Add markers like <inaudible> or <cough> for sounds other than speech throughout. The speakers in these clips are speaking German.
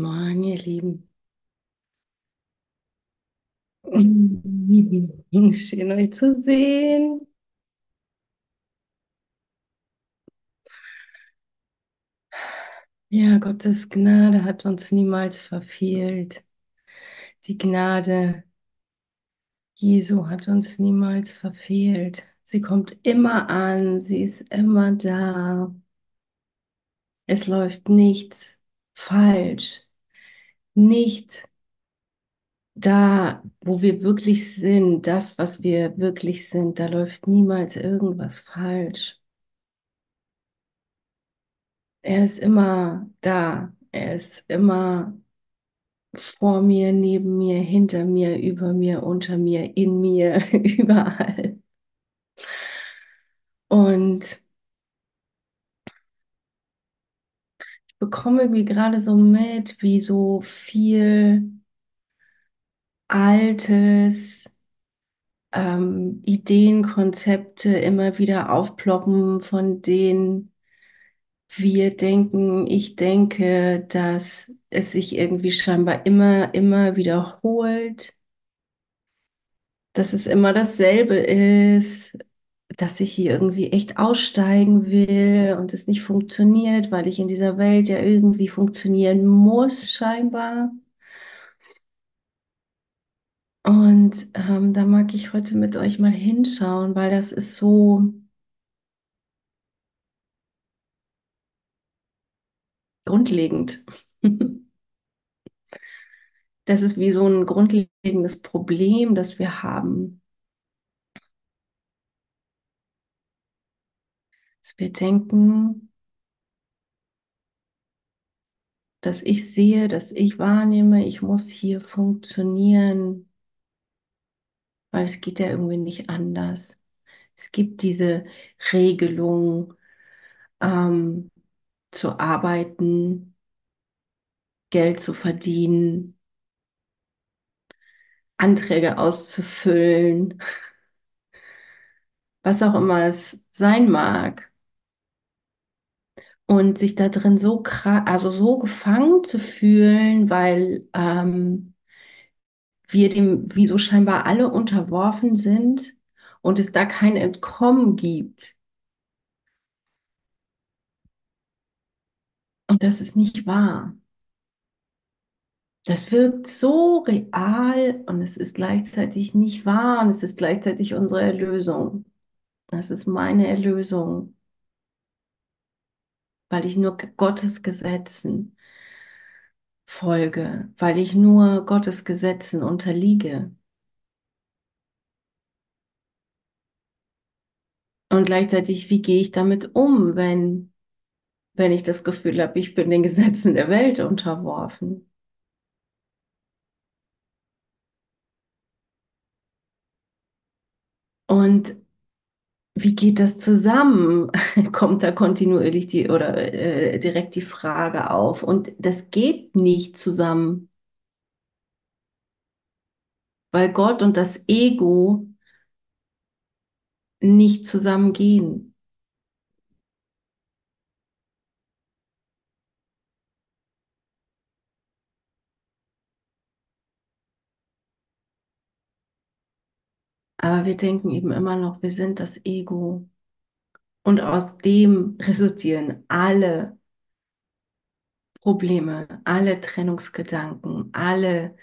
Morgen, ihr Lieben. <laughs> Schön euch zu sehen. Ja, Gottes Gnade hat uns niemals verfehlt. Die Gnade Jesu hat uns niemals verfehlt. Sie kommt immer an, sie ist immer da. Es läuft nichts falsch. Nicht da, wo wir wirklich sind, das, was wir wirklich sind, da läuft niemals irgendwas falsch. Er ist immer da. Er ist immer vor mir, neben mir, hinter mir, über mir, unter mir, in mir, <laughs> überall. Und bekomme irgendwie gerade so mit, wie so viel Altes, ähm, Ideen, Konzepte immer wieder aufploppen, von denen wir denken, ich denke, dass es sich irgendwie scheinbar immer, immer wiederholt, dass es immer dasselbe ist, dass ich hier irgendwie echt aussteigen will und es nicht funktioniert, weil ich in dieser Welt ja irgendwie funktionieren muss, scheinbar. Und ähm, da mag ich heute mit euch mal hinschauen, weil das ist so grundlegend. <laughs> Das ist wie so ein grundlegendes Problem, das wir haben. Wir denken, dass ich sehe, dass ich wahrnehme, ich muss hier funktionieren, weil es geht ja irgendwie nicht anders. Es gibt diese Regelung, ähm, zu arbeiten, Geld zu verdienen, Anträge auszufüllen, was auch immer es sein mag. Und sich da drin so also so gefangen zu fühlen, weil ähm, wir dem, wie so scheinbar alle unterworfen sind und es da kein Entkommen gibt. Und das ist nicht wahr. Das wirkt so real und es ist gleichzeitig nicht wahr und es ist gleichzeitig unsere Erlösung. Das ist meine Erlösung, weil ich nur Gottes Gesetzen folge, weil ich nur Gottes Gesetzen unterliege. Und gleichzeitig, wie gehe ich damit um, wenn, wenn ich das Gefühl habe, ich bin den Gesetzen der Welt unterworfen? Und wie geht das zusammen? <laughs> Kommt da kontinuierlich die oder äh, direkt die Frage auf. Und das geht nicht zusammen, weil Gott und das Ego nicht zusammengehen. Aber wir denken eben immer noch, wir sind das Ego. Und aus dem resultieren alle Probleme, alle Trennungsgedanken, alle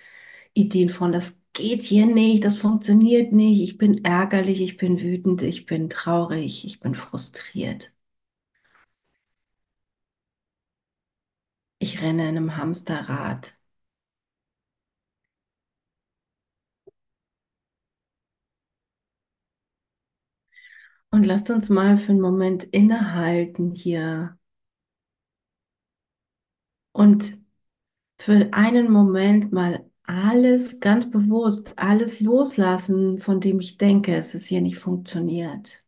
Ideen von, das geht hier nicht, das funktioniert nicht, ich bin ärgerlich, ich bin wütend, ich bin traurig, ich bin frustriert. Ich renne in einem Hamsterrad. Und lasst uns mal für einen Moment innehalten hier und für einen Moment mal alles ganz bewusst, alles loslassen, von dem ich denke, es ist hier nicht funktioniert.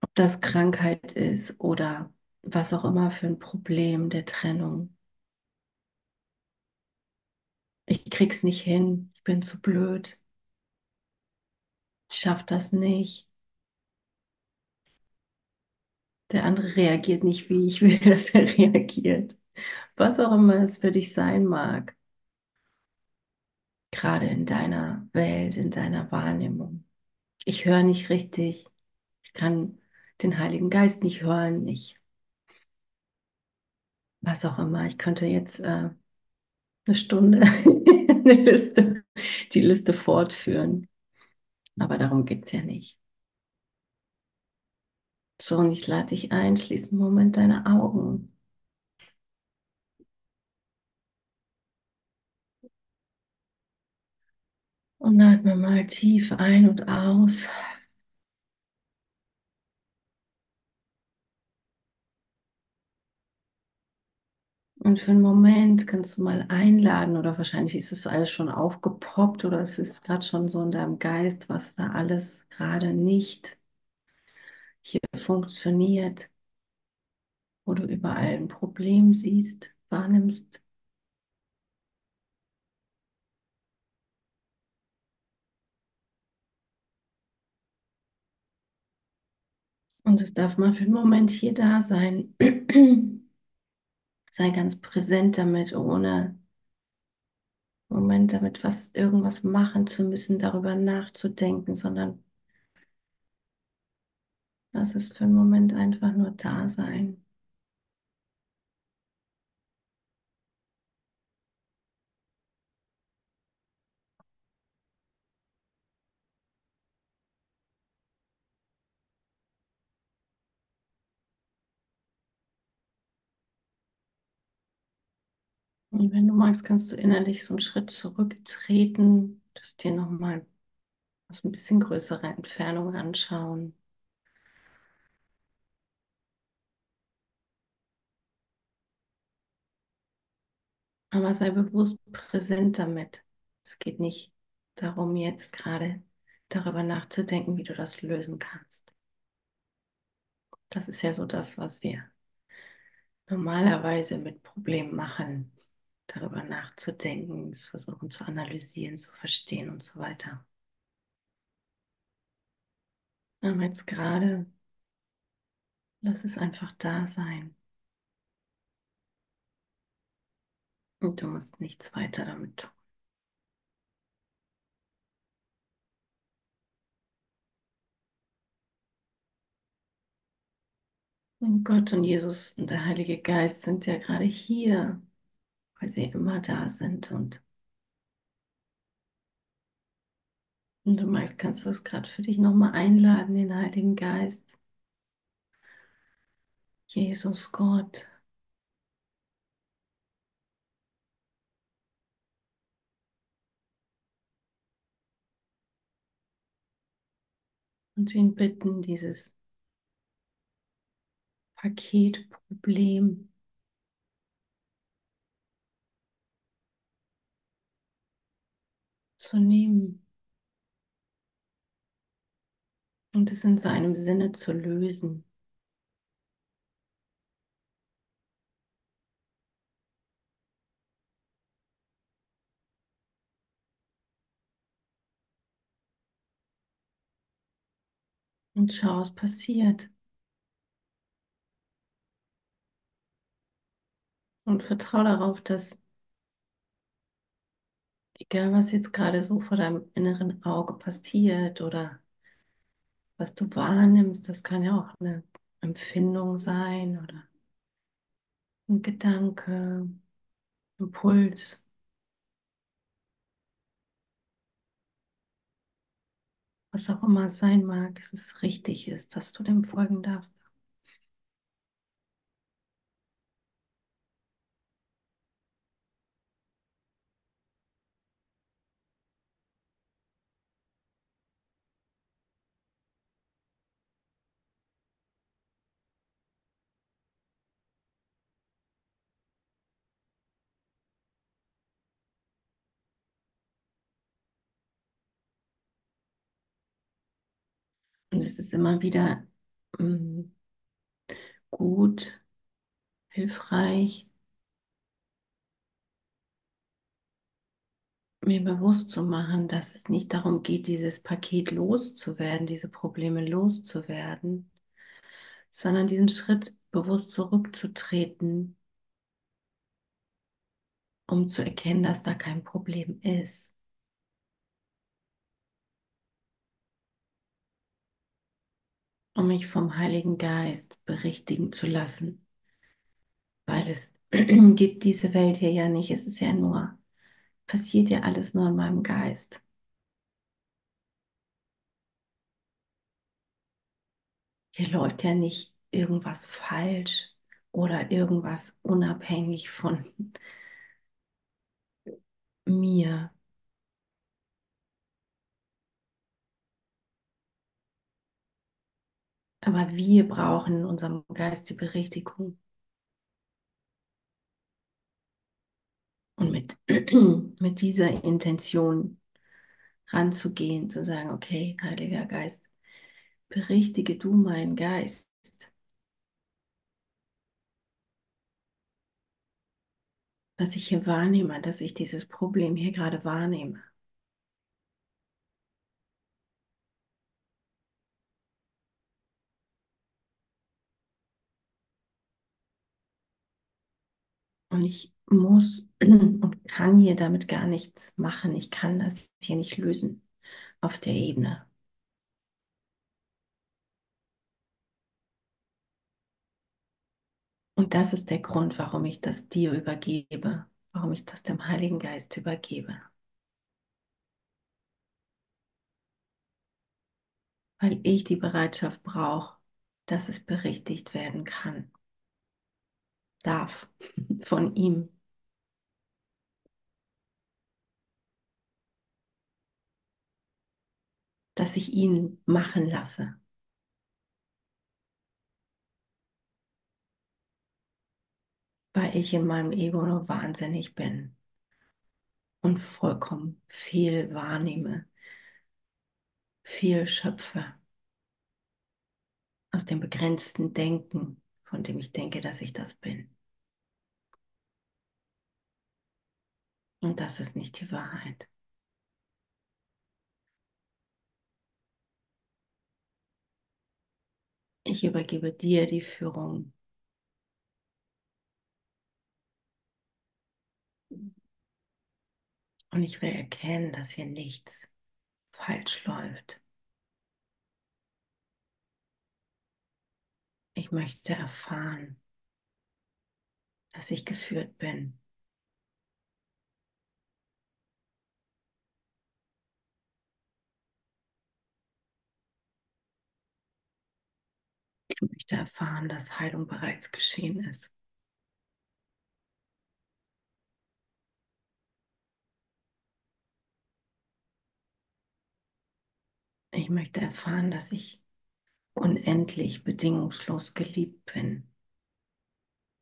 Ob das Krankheit ist oder was auch immer für ein Problem der Trennung. Ich krieg's nicht hin, ich bin zu blöd. Ich schaff das nicht. Der andere reagiert nicht, wie ich will, <laughs> dass er reagiert. Was auch immer es für dich sein mag, gerade in deiner Welt, in deiner Wahrnehmung. Ich höre nicht richtig. Ich kann den Heiligen Geist nicht hören. Ich, was auch immer. Ich könnte jetzt äh, eine Stunde <laughs> eine Liste, die Liste fortführen. Aber darum geht es ja nicht. So, und ich lade dich ein, schließ einen Moment deine Augen. Und atme mal tief ein und aus. Und für einen Moment kannst du mal einladen, oder wahrscheinlich ist es alles schon aufgepoppt, oder es ist gerade schon so in deinem Geist, was da alles gerade nicht hier funktioniert, wo du überall ein Problem siehst, wahrnimmst. Und es darf mal für einen Moment hier da sein. Sei ganz präsent damit, ohne Moment damit was irgendwas machen zu müssen, darüber nachzudenken, sondern lass es für einen Moment einfach nur da sein. Und wenn du magst, kannst du innerlich so einen Schritt zurücktreten, das dir nochmal aus ein bisschen größerer Entfernung anschauen. Aber sei bewusst präsent damit. Es geht nicht darum, jetzt gerade darüber nachzudenken, wie du das lösen kannst. Das ist ja so das, was wir normalerweise mit Problemen machen, darüber nachzudenken, es versuchen zu analysieren, zu verstehen und so weiter. Aber jetzt gerade, lass es einfach da sein. Und du musst nichts weiter damit tun. Und Gott und Jesus und der Heilige Geist sind ja gerade hier, weil sie immer da sind. Und, und du magst, kannst du es gerade für dich nochmal einladen, den Heiligen Geist. Jesus Gott. Und ihn bitten, dieses Paketproblem zu nehmen und es in seinem Sinne zu lösen. Und schau, was passiert. Und vertraue darauf, dass egal was jetzt gerade so vor deinem inneren Auge passiert oder was du wahrnimmst, das kann ja auch eine Empfindung sein oder ein Gedanke, Impuls. Was auch immer es sein mag, es richtig ist, dass du dem folgen darfst. Und es ist immer wieder mm, gut, hilfreich, mir bewusst zu machen, dass es nicht darum geht, dieses Paket loszuwerden, diese Probleme loszuwerden, sondern diesen Schritt bewusst zurückzutreten, um zu erkennen, dass da kein Problem ist. Um mich vom Heiligen Geist berichtigen zu lassen, weil es <clears throat> gibt diese Welt hier ja nicht. Es ist ja nur, passiert ja alles nur in meinem Geist. Hier läuft ja nicht irgendwas falsch oder irgendwas unabhängig von <laughs> mir. Aber wir brauchen in unserem Geist die Berichtigung. Und mit, <clears throat> mit dieser Intention ranzugehen, zu sagen, okay, Heiliger Geist, berichtige du meinen Geist. Dass ich hier wahrnehme, dass ich dieses Problem hier gerade wahrnehme. Und ich muss <clears throat> und kann hier damit gar nichts machen. Ich kann das hier nicht lösen auf der Ebene. Und das ist der Grund, warum ich das dir übergebe, warum ich das dem Heiligen Geist übergebe. Weil ich die Bereitschaft brauche, dass es berichtigt werden kann, darf von ihm. Dass ich ihn machen lasse. weil ich in meinem Ego nur wahnsinnig bin und vollkommen viel wahrnehme, viel schöpfe aus dem begrenzten Denken, von dem ich denke, dass ich das bin. Und das ist nicht die Wahrheit. Ich übergebe dir die Führung Und ich will erkennen, dass hier nichts falsch läuft. Ich möchte erfahren, dass ich geführt bin. Ich möchte erfahren, dass Heilung bereits geschehen ist. Ich möchte erfahren, dass ich unendlich bedingungslos geliebt bin.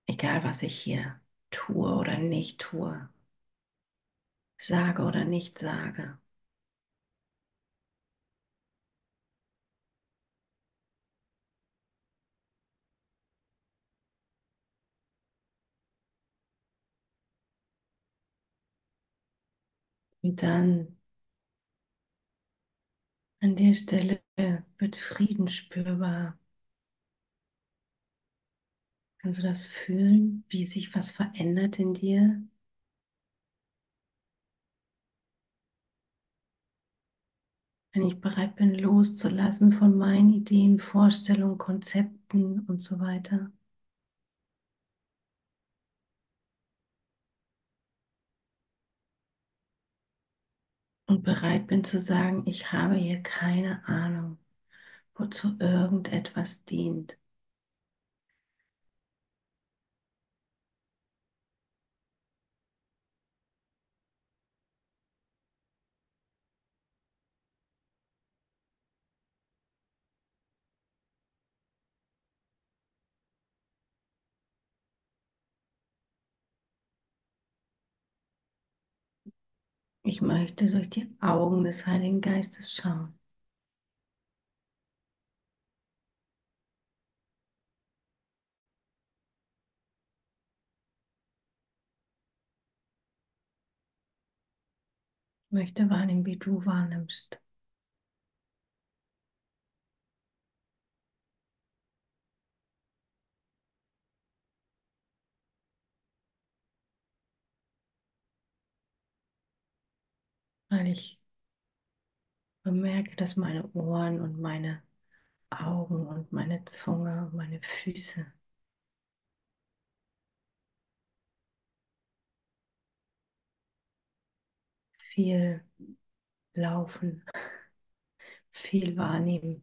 Egal, was ich hier tue oder nicht tue, sage oder nicht sage. Und dann an der Stelle wird Frieden spürbar. Kannst du das fühlen, wie sich was verändert in dir? Wenn ich bereit bin, loszulassen von meinen Ideen, Vorstellungen, Konzepten und so weiter. Und bereit bin zu sagen, ich habe hier keine Ahnung, wozu irgendetwas dient. Ich möchte durch die Augen des Heiligen Geistes schauen. Ich möchte wahrnehmen, wie du wahrnimmst.。Weil ich bemerke, dass meine Ohren und meine Augen und meine Zunge und meine Füße viel laufen, viel wahrnehmen.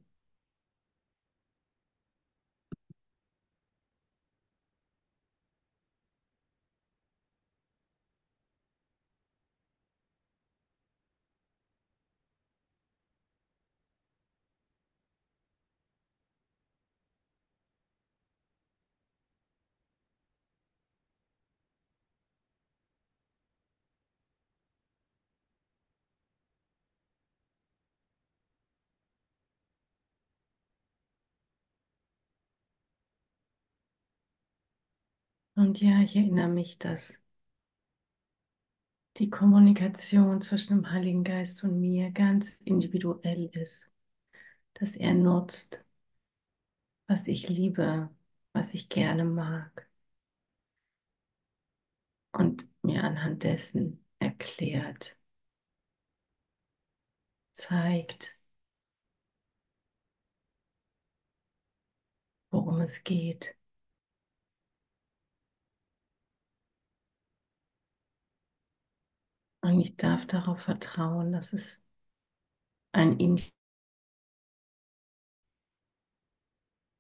Und ja, ich erinnere mich, dass die Kommunikation zwischen dem Heiligen Geist und mir ganz individuell ist, dass er nutzt, was ich liebe, was ich gerne mag und mir anhand dessen erklärt, zeigt, worum es geht. Und ich darf darauf vertrauen, dass es ein in,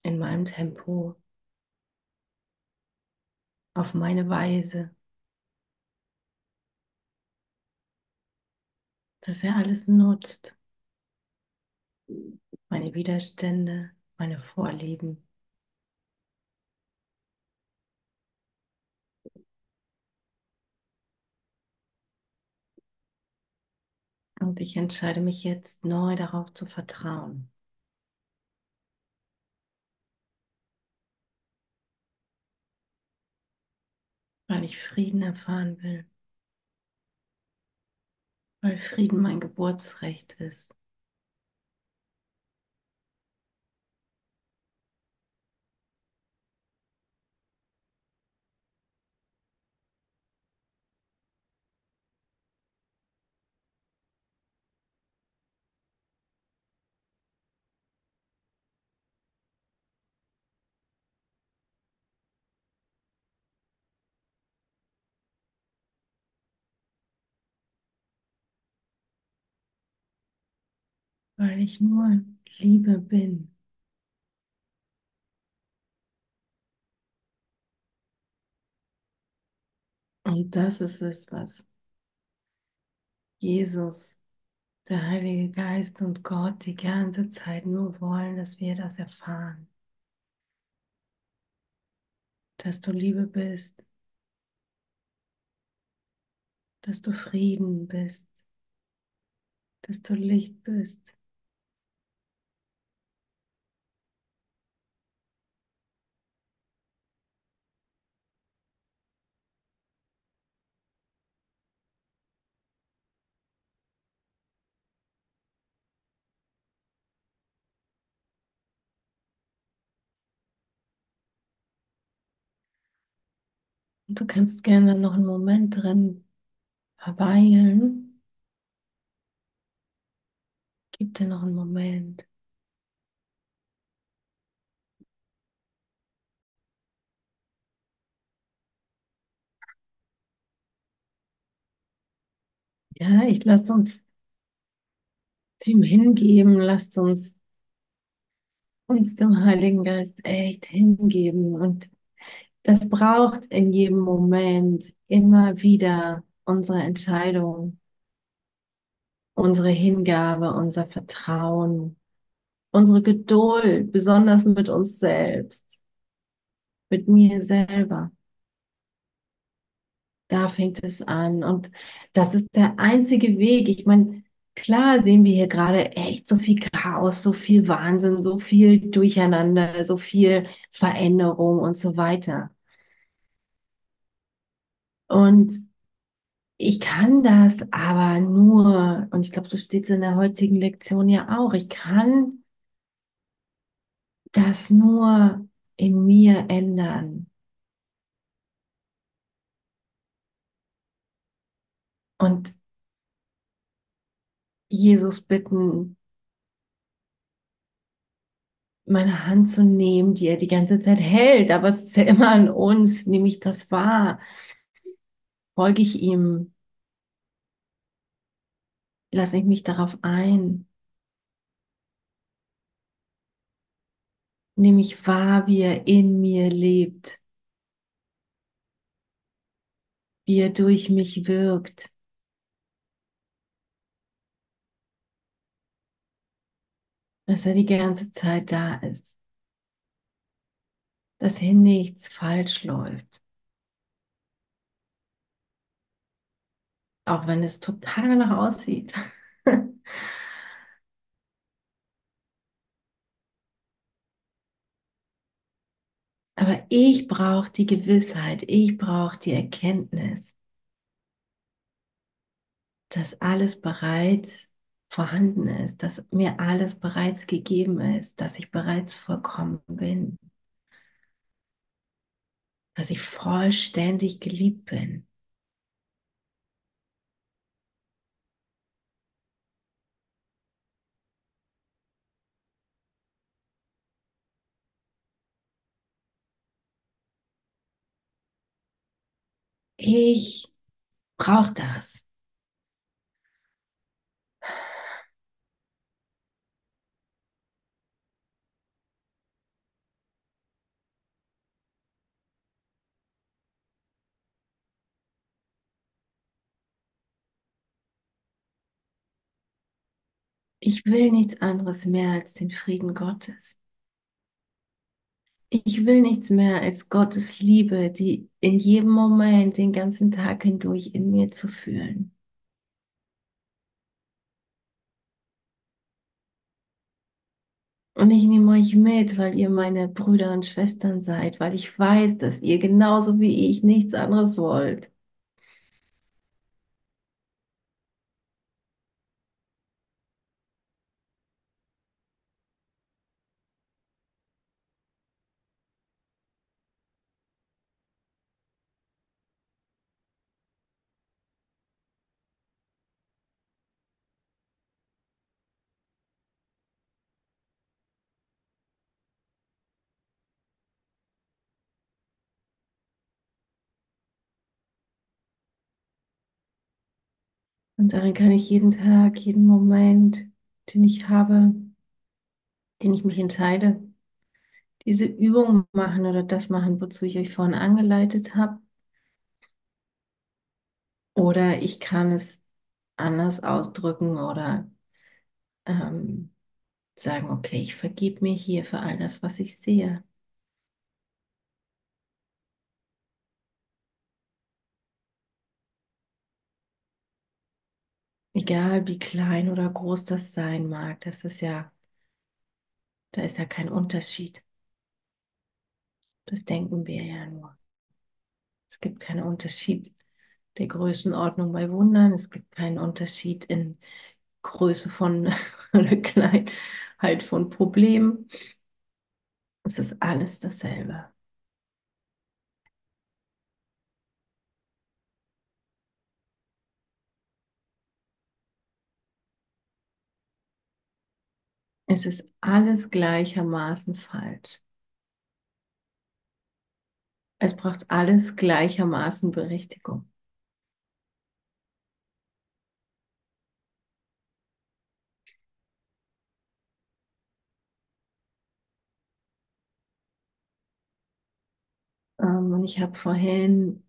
in meinem Tempo, auf meine Weise, dass er alles nutzt. Meine Widerstände, meine Vorlieben. Und ich entscheide mich jetzt neu darauf zu vertrauen. Weil ich Frieden erfahren will. Weil Frieden mein Geburtsrecht ist. Weil ich nur Liebe bin. Und das ist es, was Jesus, der Heilige Geist und Gott die ganze Zeit nur wollen, dass wir das erfahren. Dass du Liebe bist, dass du Frieden bist, dass du Licht bist. Du kannst gerne noch einen Moment drin verweilen. Gib dir noch einen Moment. Ja, ich lasse uns dem hingeben, lasst uns uns dem Heiligen Geist echt hingeben. Und das braucht in jedem Moment immer wieder unsere Entscheidung, unsere Hingabe, unser Vertrauen, unsere Geduld, besonders mit uns selbst, mit mir selber. Da fängt es an. Und das ist der einzige Weg. Ich meine, klar sehen wir hier gerade echt so viel Chaos, so viel Wahnsinn, so viel Durcheinander, so viel Veränderung und so weiter. Und ich kann das aber nur, und ich glaube, so steht es in der heutigen Lektion ja auch, ich kann das nur in mir ändern. Und Jesus bitten, meine Hand zu nehmen, die er die ganze Zeit hält, aber es ist ja immer an uns, nehme ich das wahr, folge ich ihm, lasse ich mich darauf ein, nehme ich wahr, wie er in mir lebt, wie er durch mich wirkt. dass er die ganze Zeit da ist, dass hier nichts falsch läuft. Auch wenn es total danach aussieht. <laughs> Aber ich brauche die Gewissheit, ich brauche die Erkenntnis, dass alles bereits vorhanden ist, dass mir alles bereits gegeben ist, dass ich bereits vollkommen bin, dass ich vollständig geliebt bin. Ich brauche das. Ich will nichts anderes mehr als den Frieden Gottes. Ich will nichts mehr als Gottes Liebe, die in jedem Moment, den ganzen Tag hindurch in mir zu fühlen. Und ich nehme euch mit, weil ihr meine Brüder und Schwestern seid, weil ich weiß, dass ihr genauso wie ich nichts anderes wollt. Und darin kann ich jeden Tag, jeden Moment, den ich habe, den ich mich entscheide, diese Übung machen oder das machen, wozu ich euch vorhin angeleitet habe. Oder ich kann es anders ausdrücken oder ähm, sagen, okay, ich vergib mir hier für all das, was ich sehe. Egal wie klein oder groß das sein mag, das ist ja, da ist ja kein Unterschied. Das denken wir ja nur. Es gibt keinen Unterschied der Größenordnung bei Wundern. Es gibt keinen Unterschied in Größe von <laughs> oder Kleinheit von Problemen. Es ist alles dasselbe. Es ist alles gleichermaßen falsch. Es braucht alles gleichermaßen Berichtigung. Ähm, und ich habe vorhin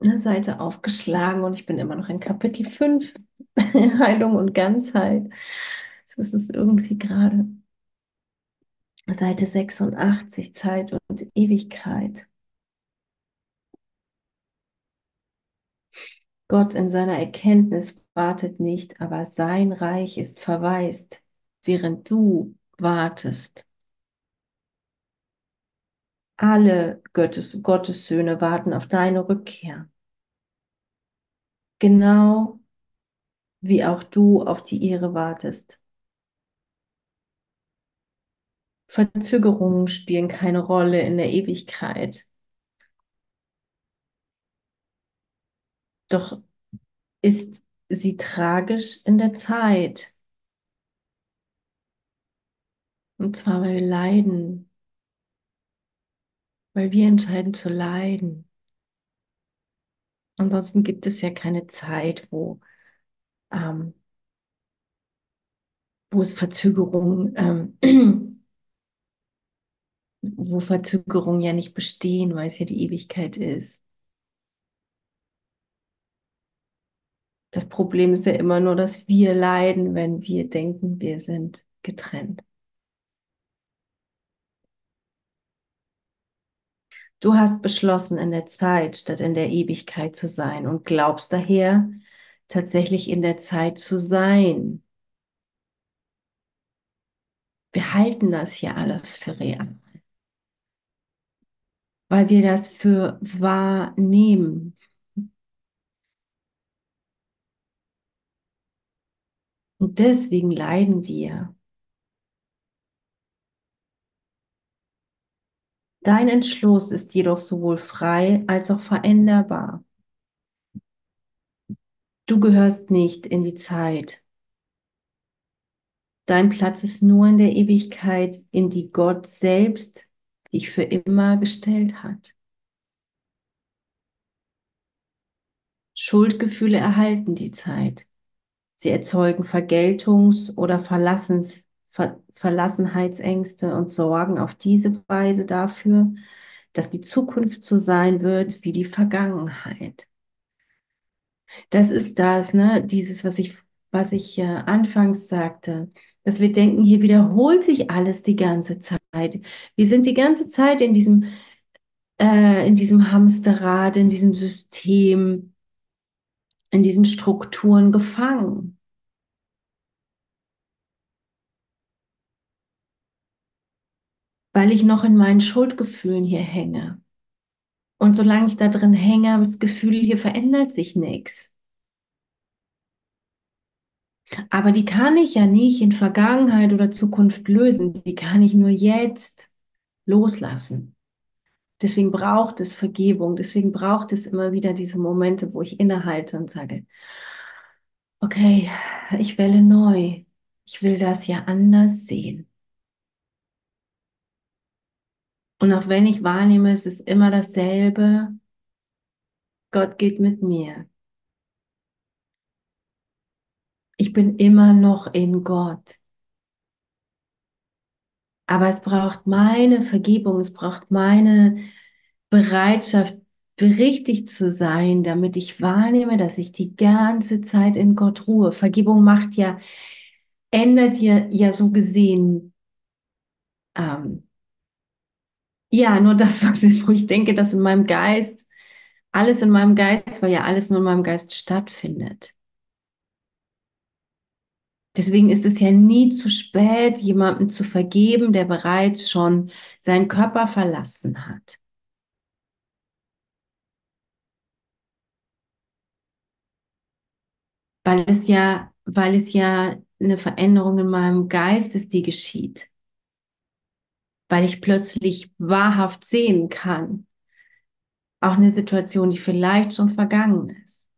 eine Seite aufgeschlagen und ich bin immer noch in Kapitel 5, <laughs> Heilung und Ganzheit. Das ist irgendwie gerade Seite 86, Zeit und Ewigkeit. Gott in seiner Erkenntnis wartet nicht, aber sein Reich ist verwaist, während du wartest. Alle Gottes, Gottes Söhne warten auf deine Rückkehr. Genau wie auch du auf die ihre wartest. Verzögerungen spielen keine Rolle in der Ewigkeit. Doch ist sie tragisch in der Zeit. Und zwar, weil wir leiden, weil wir entscheiden zu leiden. Ansonsten gibt es ja keine Zeit, wo, ähm, wo es Verzögerungen, ähm, <clears throat> wo Verzögerungen ja nicht bestehen, weil es ja die Ewigkeit ist. Das Problem ist ja immer nur, dass wir leiden, wenn wir denken, wir sind getrennt. Du hast beschlossen, in der Zeit statt in der Ewigkeit zu sein und glaubst daher, tatsächlich in der Zeit zu sein. Wir halten das hier alles für real, weil wir das für wahrnehmen. Und deswegen leiden wir. Dein Entschluss ist jedoch sowohl frei als auch veränderbar. Du gehörst nicht in die Zeit. Dein Platz ist nur in der Ewigkeit, in die Gott selbst dich für immer gestellt hat. Schuldgefühle erhalten die Zeit. Sie erzeugen Vergeltungs- oder Verlassens Ver Verlassenheitsängste und sorgen auf diese Weise dafür, dass die Zukunft so sein wird wie die Vergangenheit. Das ist das, ne, dieses, was ich, was ich äh, anfangs sagte, dass wir denken, hier wiederholt sich alles die ganze Zeit. Wir sind die ganze Zeit in diesem, äh, in diesem Hamsterrad, in diesem System, in diesen Strukturen gefangen. weil ich noch in meinen Schuldgefühlen hier hänge. Und solange ich da drin hänge, habe ich das Gefühl, hier verändert sich nichts. Aber die kann ich ja nicht in Vergangenheit oder Zukunft lösen. Die kann ich nur jetzt loslassen. Deswegen braucht es Vergebung. Deswegen braucht es immer wieder diese Momente, wo ich innehalte und sage, okay, ich wähle neu. Ich will das ja anders sehen. Und auch wenn ich wahrnehme, es ist immer dasselbe, Gott geht mit mir. Ich bin immer noch in Gott. Aber es braucht meine Vergebung, es braucht meine Bereitschaft, berichtigt zu sein, damit ich wahrnehme, dass ich die ganze Zeit in Gott ruhe. Vergebung macht ja, ändert ja, ja so gesehen, ähm, ja, nur das, <laughs> wo ich denke, dass in meinem Geist, alles in meinem Geist, weil ja alles nur in meinem Geist stattfindet. Deswegen ist es ja nie zu spät, jemanden zu vergeben, der bereits schon seinen Körper verlassen hat. Weil es ja, weil es ja eine Veränderung in meinem Geist ist, die geschieht. Weil ich plötzlich wahrhaft sehen kann. Auch eine Situation, die vielleicht schon vergangen ist.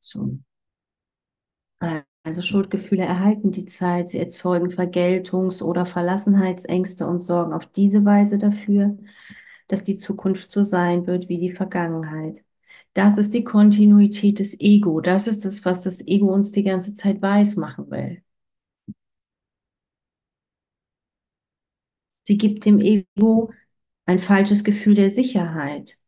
So. Also Schuldgefühle erhalten die Zeit, sie erzeugen Vergeltungs- oder Verlassenheitsängste und sorgen auf diese Weise dafür, dass die Zukunft so sein wird wie die Vergangenheit. Das ist die Kontinuität des Ego. Das ist das, was das Ego uns die ganze Zeit weiß machen will. Sie gibt dem Ego ein falsches Gefühl der Sicherheit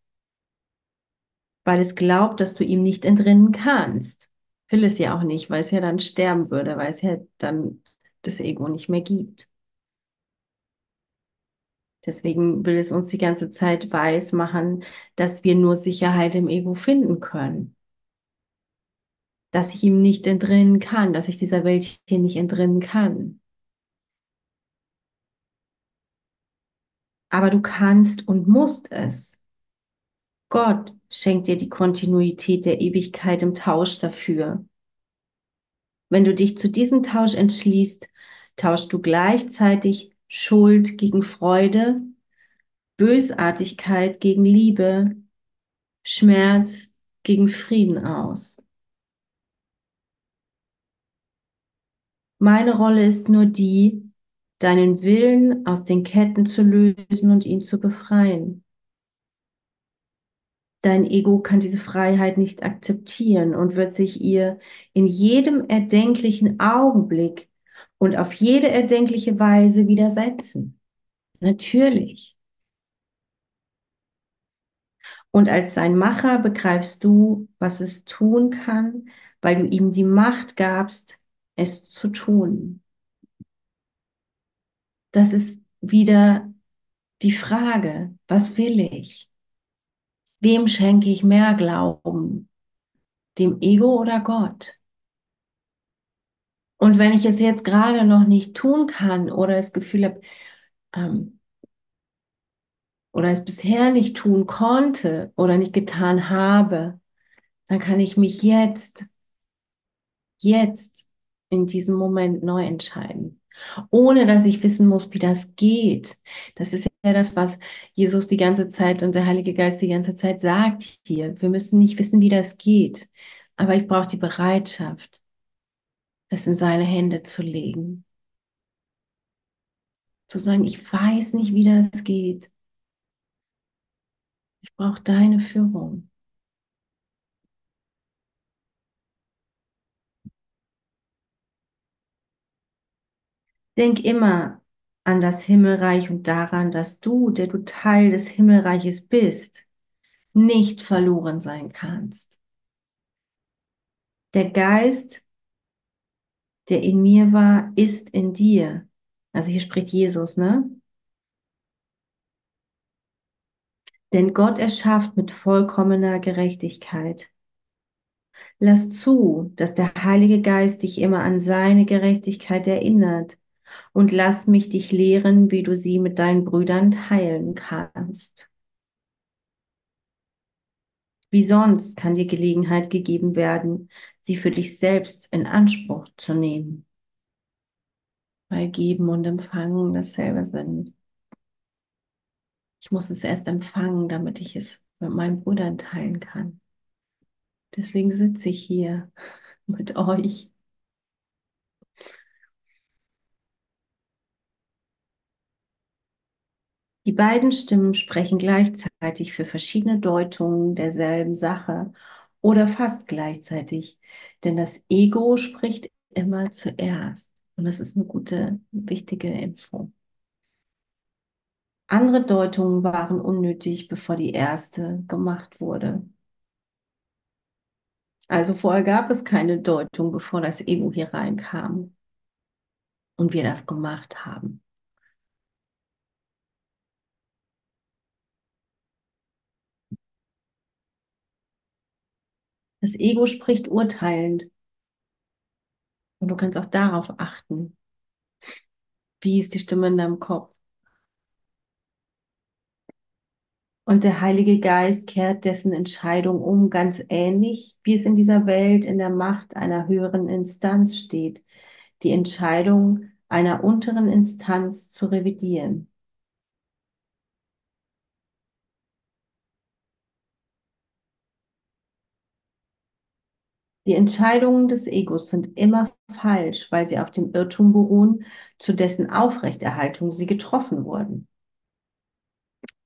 weil es glaubt, dass du ihm nicht entrinnen kannst. Will es ja auch nicht, weil es ja dann sterben würde, weil es ja dann das Ego nicht mehr gibt. Deswegen will es uns die ganze Zeit weiß machen, dass wir nur Sicherheit im Ego finden können. Dass ich ihm nicht entrinnen kann, dass ich dieser Welt hier nicht entrinnen kann. Aber du kannst und musst es. Gott schenkt dir die Kontinuität der Ewigkeit im Tausch dafür. Wenn du dich zu diesem Tausch entschließt, tauschst du gleichzeitig Schuld gegen Freude, Bösartigkeit gegen Liebe, Schmerz gegen Frieden aus. Meine Rolle ist nur die, deinen Willen aus den Ketten zu lösen und ihn zu befreien. Dein Ego kann diese Freiheit nicht akzeptieren und wird sich ihr in jedem erdenklichen Augenblick und auf jede erdenkliche Weise widersetzen. Natürlich. Und als sein Macher begreifst du, was es tun kann, weil du ihm die Macht gabst, es zu tun. Das ist wieder die Frage, was will ich? Wem schenke ich mehr Glauben? Dem Ego oder Gott? Und wenn ich es jetzt gerade noch nicht tun kann oder das Gefühl habe, ähm, oder es bisher nicht tun konnte oder nicht getan habe, dann kann ich mich jetzt, jetzt in diesem Moment neu entscheiden. Ohne dass ich wissen muss, wie das geht. Das ist ja das, was Jesus die ganze Zeit und der Heilige Geist die ganze Zeit sagt hier. Wir müssen nicht wissen, wie das geht. Aber ich brauche die Bereitschaft, es in seine Hände zu legen. Zu sagen, ich weiß nicht, wie das geht. Ich brauche deine Führung. Denk immer an das Himmelreich und daran, dass du, der du Teil des Himmelreiches bist, nicht verloren sein kannst. Der Geist, der in mir war, ist in dir. Also hier spricht Jesus, ne? Denn Gott erschafft mit vollkommener Gerechtigkeit. Lass zu, dass der Heilige Geist dich immer an seine Gerechtigkeit erinnert und lass mich dich lehren, wie du sie mit deinen Brüdern teilen kannst. Wie sonst kann dir Gelegenheit gegeben werden, sie für dich selbst in Anspruch zu nehmen. Weil Geben und Empfangen dasselbe sind. Ich muss es erst empfangen, damit ich es mit meinen Brüdern teilen kann. Deswegen sitze ich hier <laughs> mit euch. Die beiden Stimmen sprechen gleichzeitig für verschiedene Deutungen derselben Sache oder fast gleichzeitig, denn das Ego spricht immer zuerst. Und das ist eine gute, wichtige Info. Andere Deutungen waren unnötig, bevor die erste gemacht wurde. Also vorher gab es keine Deutung, bevor das Ego hier reinkam und wir das gemacht haben. Das Ego spricht urteilend. Und du kannst auch darauf achten. Wie ist die Stimme in deinem Kopf? Und der Heilige Geist kehrt dessen Entscheidung um, ganz ähnlich, wie es in dieser Welt in der Macht einer höheren Instanz steht, die Entscheidung einer unteren Instanz zu revidieren. Die Entscheidungen des Egos sind immer falsch, weil sie auf dem Irrtum beruhen, zu dessen Aufrechterhaltung sie getroffen wurden.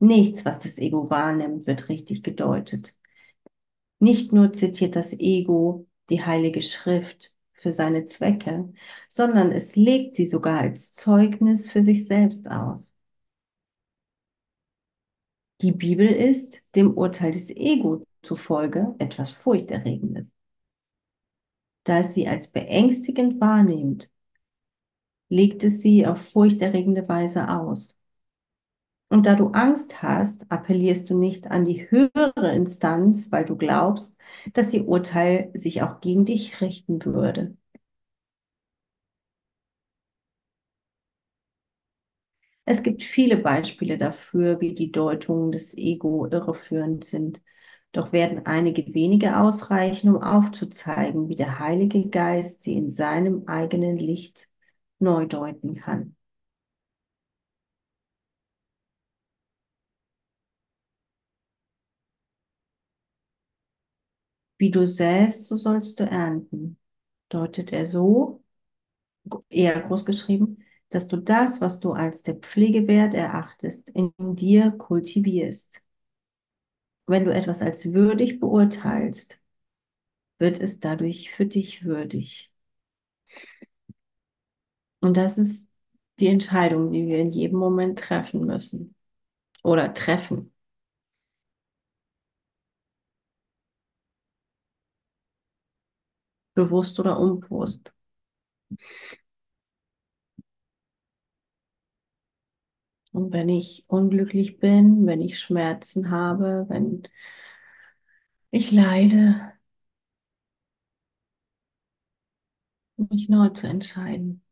Nichts, was das Ego wahrnimmt, wird richtig gedeutet. Nicht nur zitiert das Ego die Heilige Schrift für seine Zwecke, sondern es legt sie sogar als Zeugnis für sich selbst aus. Die Bibel ist dem Urteil des Ego zufolge etwas Furchterregendes da es sie als beängstigend wahrnimmt, legt es sie auf furchterregende Weise aus. Und da du Angst hast, appellierst du nicht an die höhere Instanz, weil du glaubst, dass ihr Urteil sich auch gegen dich richten würde. Es gibt viele Beispiele dafür, wie die Deutungen des Ego irreführend sind Doch werden einige wenige ausreichen, um aufzuzeigen, wie der Heilige Geist sie in seinem eigenen Licht neu deuten kann. Wie du säst, so sollst du ernten, deutet er so, eher groß geschrieben, dass du das, was du als der Pflege wert erachtest, in dir kultivierst. Wenn du etwas als würdig beurteilst, wird es dadurch für dich würdig. Und das ist die Entscheidung, die wir in jedem Moment treffen müssen oder treffen. Bewusst oder unbewusst. Und wenn ich unglücklich bin, wenn ich Schmerzen habe, wenn ich leide, mich neu zu entscheiden.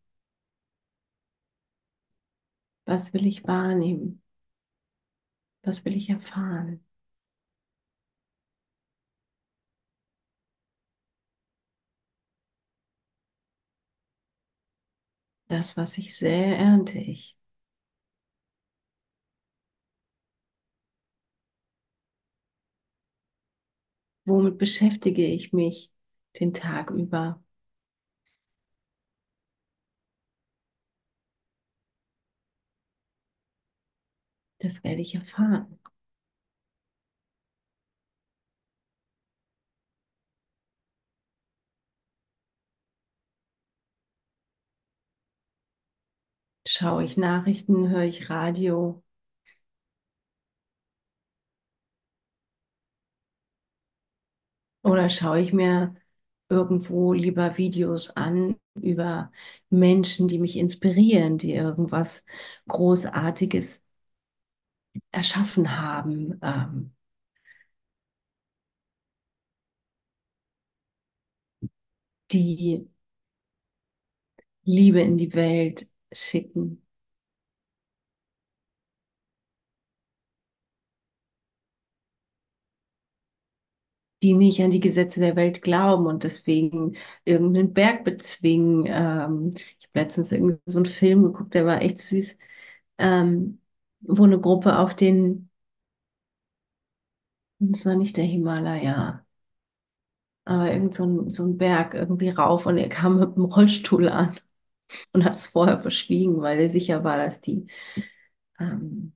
Was will ich wahrnehmen? Was will ich erfahren? Das, was ich sähe, ernte ich. Womit beschäftige ich mich den Tag über? Das werde ich erfahren. Schaue ich Nachrichten, höre ich Radio? Oder schaue ich mir irgendwo lieber Videos an über Menschen, die mich inspirieren, die irgendwas Großartiges erschaffen haben, ähm, die Liebe in die Welt schicken. Die nicht an die Gesetze der Welt glauben und deswegen irgendeinen Berg bezwingen. Ähm, ich habe letztens irgendwie so einen Film geguckt, der war echt süß, ähm, wo eine Gruppe auf den, das war nicht der Himalaya, aber irgend so ein, so ein Berg irgendwie rauf und er kam mit dem Rollstuhl an und hat es vorher verschwiegen, weil er sicher war, dass die, ähm,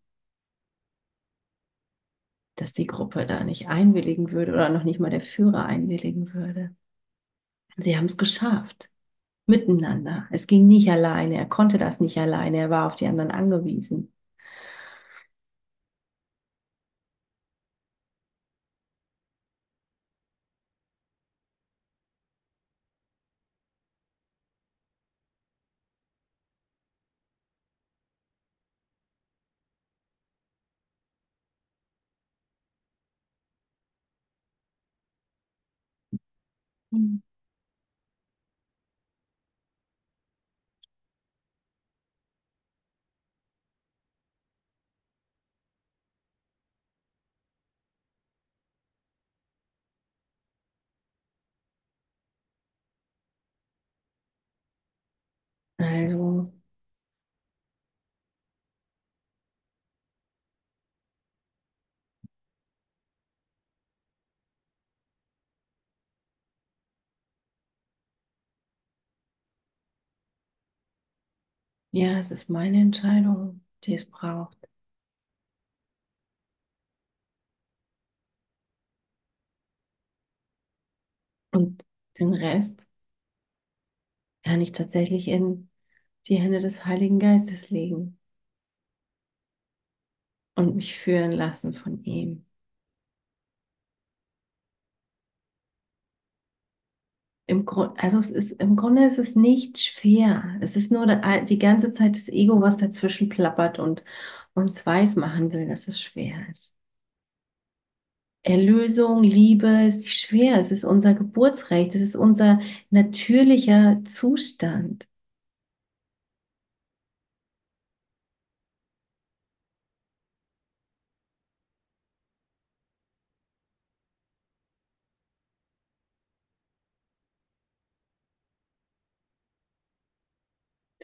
dass die Gruppe da nicht einwilligen würde oder noch nicht mal der Führer einwilligen würde. Sie haben es geschafft. Miteinander. Es ging nicht alleine. Er konnte das nicht alleine. Er war auf die anderen angewiesen. Mhm. Also, ja, es ist meine Entscheidung, die es braucht. Und den Rest kann ich tatsächlich in die Hände des Heiligen Geistes legen und mich führen lassen von ihm. Im Grund, also es ist, im Grunde ist es nicht schwer. Es ist nur die ganze Zeit das Ego, was dazwischen plappert und uns weiß machen will, dass es schwer ist. Erlösung, Liebe ist nicht schwer. Es ist unser Geburtsrecht. Es ist unser natürlicher Zustand.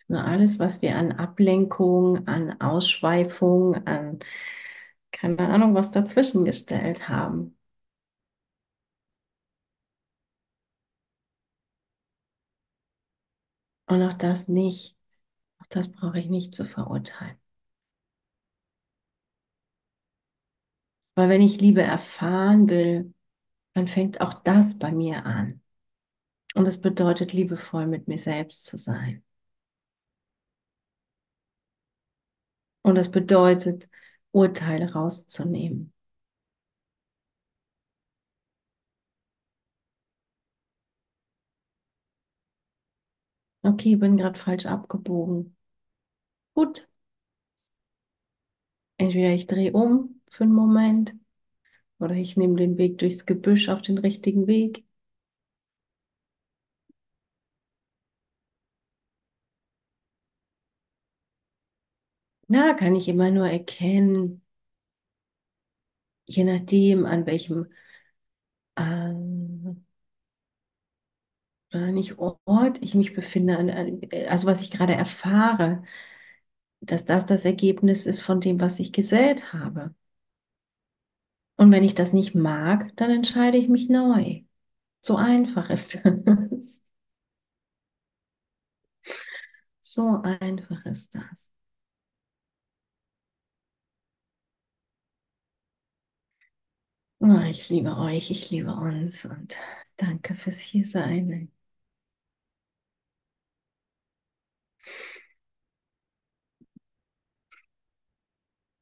Nur alles, was wir an Ablenkung, an Ausschweifung, an keine Ahnung, was dazwischen gestellt haben. Und auch das nicht, auch das brauche ich nicht zu verurteilen. Weil wenn ich Liebe erfahren will, dann fängt auch das bei mir an. Und es bedeutet, liebevoll mit mir selbst zu sein. Und es bedeutet, Urteile rauszunehmen. Okay, bin gerade falsch abgebogen. Gut. Entweder ich drehe um für einen Moment oder ich nehme den Weg durchs Gebüsch auf den richtigen Weg. Na, kann ich immer nur erkennen, je nachdem, an welchem, äh, nicht Ort ich mich befinde, also was ich gerade erfahre, dass das das Ergebnis ist von dem, was ich gesät habe. Und wenn ich das nicht mag, dann entscheide ich mich neu. So einfach ist das. <laughs> So einfach ist das. Oh, ich liebe euch, ich liebe uns und danke fürs Hiersein.